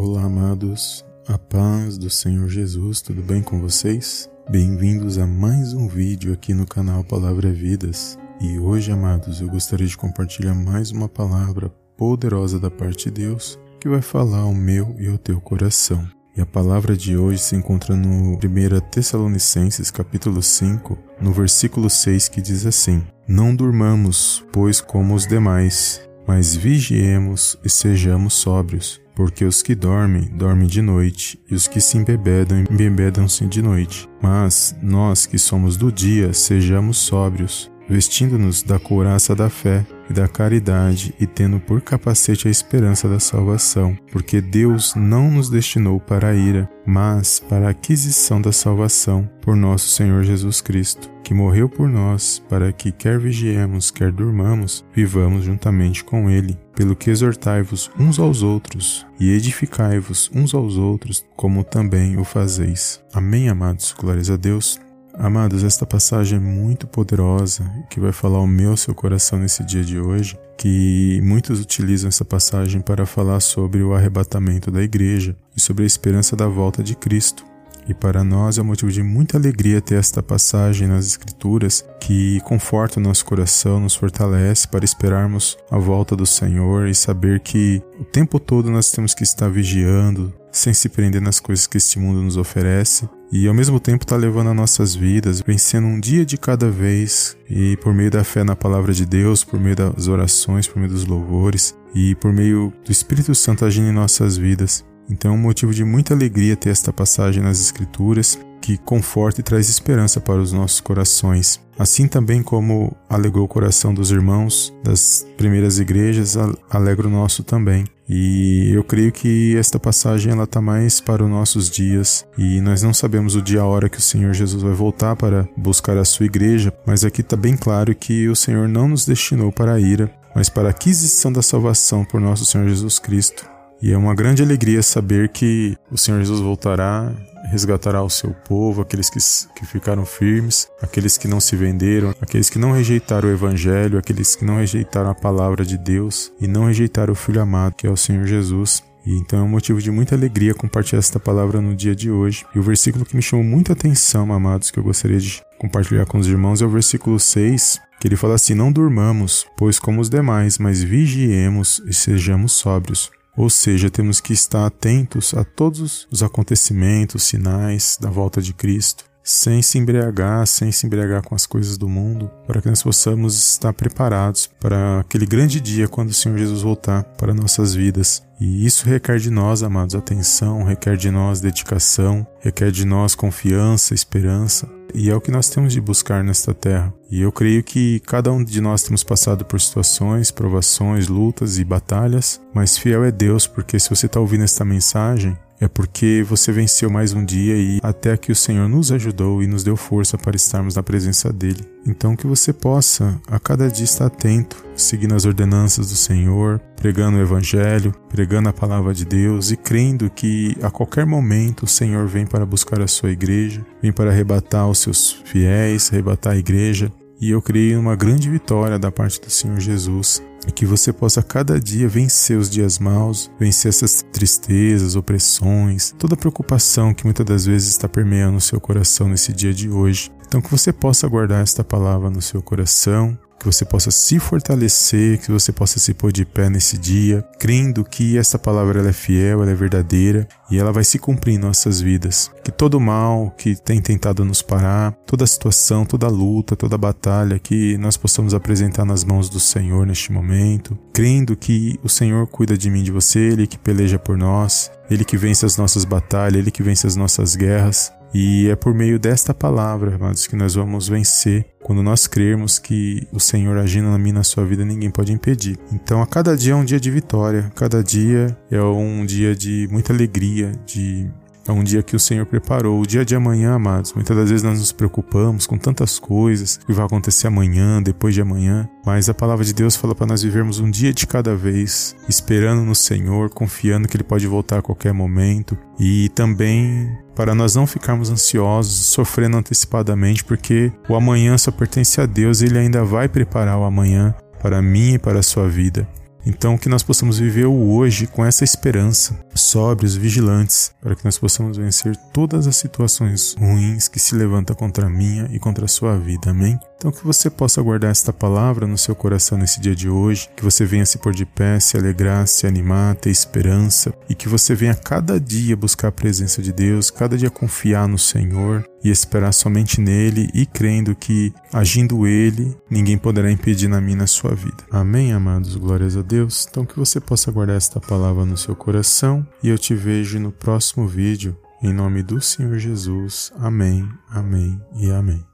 Olá, amados, a paz do Senhor Jesus, tudo bem com vocês? Bem-vindos a mais um vídeo aqui no canal Palavra Vidas. E hoje, amados, eu gostaria de compartilhar mais uma palavra poderosa da parte de Deus que vai falar ao meu e ao teu coração. E a palavra de hoje se encontra no 1 Tessalonicenses, capítulo 5, no versículo 6, que diz assim: Não durmamos, pois como os demais, mas vigiemos e sejamos sóbrios porque os que dormem, dormem de noite, e os que se embebedam, embebedam-se de noite. Mas nós que somos do dia, sejamos sóbrios, vestindo-nos da couraça da fé e da caridade e tendo por capacete a esperança da salvação, porque Deus não nos destinou para a ira, mas para a aquisição da salvação por nosso Senhor Jesus Cristo, que morreu por nós, para que quer vigiemos, quer durmamos, vivamos juntamente com ele. Pelo que exortai-vos uns aos outros e edificai-vos uns aos outros, como também o fazeis. Amém, amados. Glórias a Deus. Amados, esta passagem é muito poderosa que vai falar ao meu seu coração nesse dia de hoje, que muitos utilizam essa passagem para falar sobre o arrebatamento da igreja e sobre a esperança da volta de Cristo. E para nós é um motivo de muita alegria ter esta passagem nas Escrituras que conforta o nosso coração, nos fortalece para esperarmos a volta do Senhor e saber que o tempo todo nós temos que estar vigiando, sem se prender nas coisas que este mundo nos oferece, e ao mesmo tempo está levando as nossas vidas, vencendo um dia de cada vez, e por meio da fé na palavra de Deus, por meio das orações, por meio dos louvores, e por meio do Espírito Santo agindo em nossas vidas. Então é um motivo de muita alegria ter esta passagem nas Escrituras, que conforta e traz esperança para os nossos corações. Assim também como alegrou o coração dos irmãos das primeiras igrejas, alegra o nosso também. E eu creio que esta passagem ela está mais para os nossos dias e nós não sabemos o dia a hora que o Senhor Jesus vai voltar para buscar a sua igreja, mas aqui está bem claro que o Senhor não nos destinou para a ira, mas para a aquisição da salvação por nosso Senhor Jesus Cristo. E é uma grande alegria saber que o Senhor Jesus voltará, resgatará o seu povo, aqueles que, que ficaram firmes, aqueles que não se venderam, aqueles que não rejeitaram o Evangelho, aqueles que não rejeitaram a palavra de Deus e não rejeitaram o Filho amado, que é o Senhor Jesus. E então é um motivo de muita alegria compartilhar esta palavra no dia de hoje. E o versículo que me chamou muita atenção, amados, que eu gostaria de compartilhar com os irmãos é o versículo 6, que ele fala assim: Não durmamos, pois como os demais, mas vigiemos e sejamos sóbrios. Ou seja, temos que estar atentos a todos os acontecimentos, sinais da volta de Cristo, sem se embriagar, sem se embriagar com as coisas do mundo, para que nós possamos estar preparados para aquele grande dia quando o Senhor Jesus voltar para nossas vidas. E isso requer de nós, amados, atenção, requer de nós dedicação, requer de nós confiança, esperança, e é o que nós temos de buscar nesta terra. E eu creio que cada um de nós temos passado por situações, provações, lutas e batalhas, mas fiel é Deus, porque se você está ouvindo esta mensagem, é porque você venceu mais um dia e até que o Senhor nos ajudou e nos deu força para estarmos na presença dele. Então que você possa a cada dia estar atento, seguindo as ordenanças do Senhor, pregando o evangelho, pregando a palavra de Deus e crendo que a qualquer momento o Senhor vem para buscar a sua igreja, vem para arrebatar os seus fiéis, arrebatar a igreja. E eu creio uma grande vitória da parte do Senhor Jesus e que você possa cada dia vencer os dias maus, vencer essas tristezas, opressões, toda preocupação que muitas das vezes está permeando o seu coração nesse dia de hoje. Então que você possa guardar esta palavra no seu coração, que você possa se fortalecer, que você possa se pôr de pé nesse dia, crendo que essa palavra ela é fiel, ela é verdadeira e ela vai se cumprir em nossas vidas. Que todo mal que tem tentado nos parar, toda situação, toda luta, toda batalha, que nós possamos apresentar nas mãos do Senhor neste momento, crendo que o Senhor cuida de mim, de você, Ele que peleja por nós, Ele que vence as nossas batalhas, Ele que vence as nossas guerras. E é por meio desta palavra, amados, que nós vamos vencer quando nós crermos que o Senhor agindo na minha na sua vida ninguém pode impedir. Então, a cada dia é um dia de vitória, cada dia é um dia de muita alegria, de é um dia que o Senhor preparou. O dia de amanhã, amados. Muitas das vezes nós nos preocupamos com tantas coisas que vai acontecer amanhã, depois de amanhã. Mas a palavra de Deus fala para nós vivermos um dia de cada vez, esperando no Senhor, confiando que Ele pode voltar a qualquer momento. E também para nós não ficarmos ansiosos, sofrendo antecipadamente, porque o amanhã só pertence a Deus e Ele ainda vai preparar o amanhã para mim e para a sua vida. Então, que nós possamos viver o hoje com essa esperança, sóbrios, vigilantes, para que nós possamos vencer todas as situações ruins que se levantam contra a minha e contra a sua vida. Amém? Então, que você possa guardar esta palavra no seu coração nesse dia de hoje, que você venha se pôr de pé, se alegrar, se animar, ter esperança e que você venha cada dia buscar a presença de Deus, cada dia confiar no Senhor e esperar somente nele e crendo que, agindo ele, ninguém poderá impedir na minha sua vida. Amém, amados? Glórias a Deus. Então, que você possa guardar esta palavra no seu coração e eu te vejo no próximo vídeo. Em nome do Senhor Jesus. Amém, amém e amém.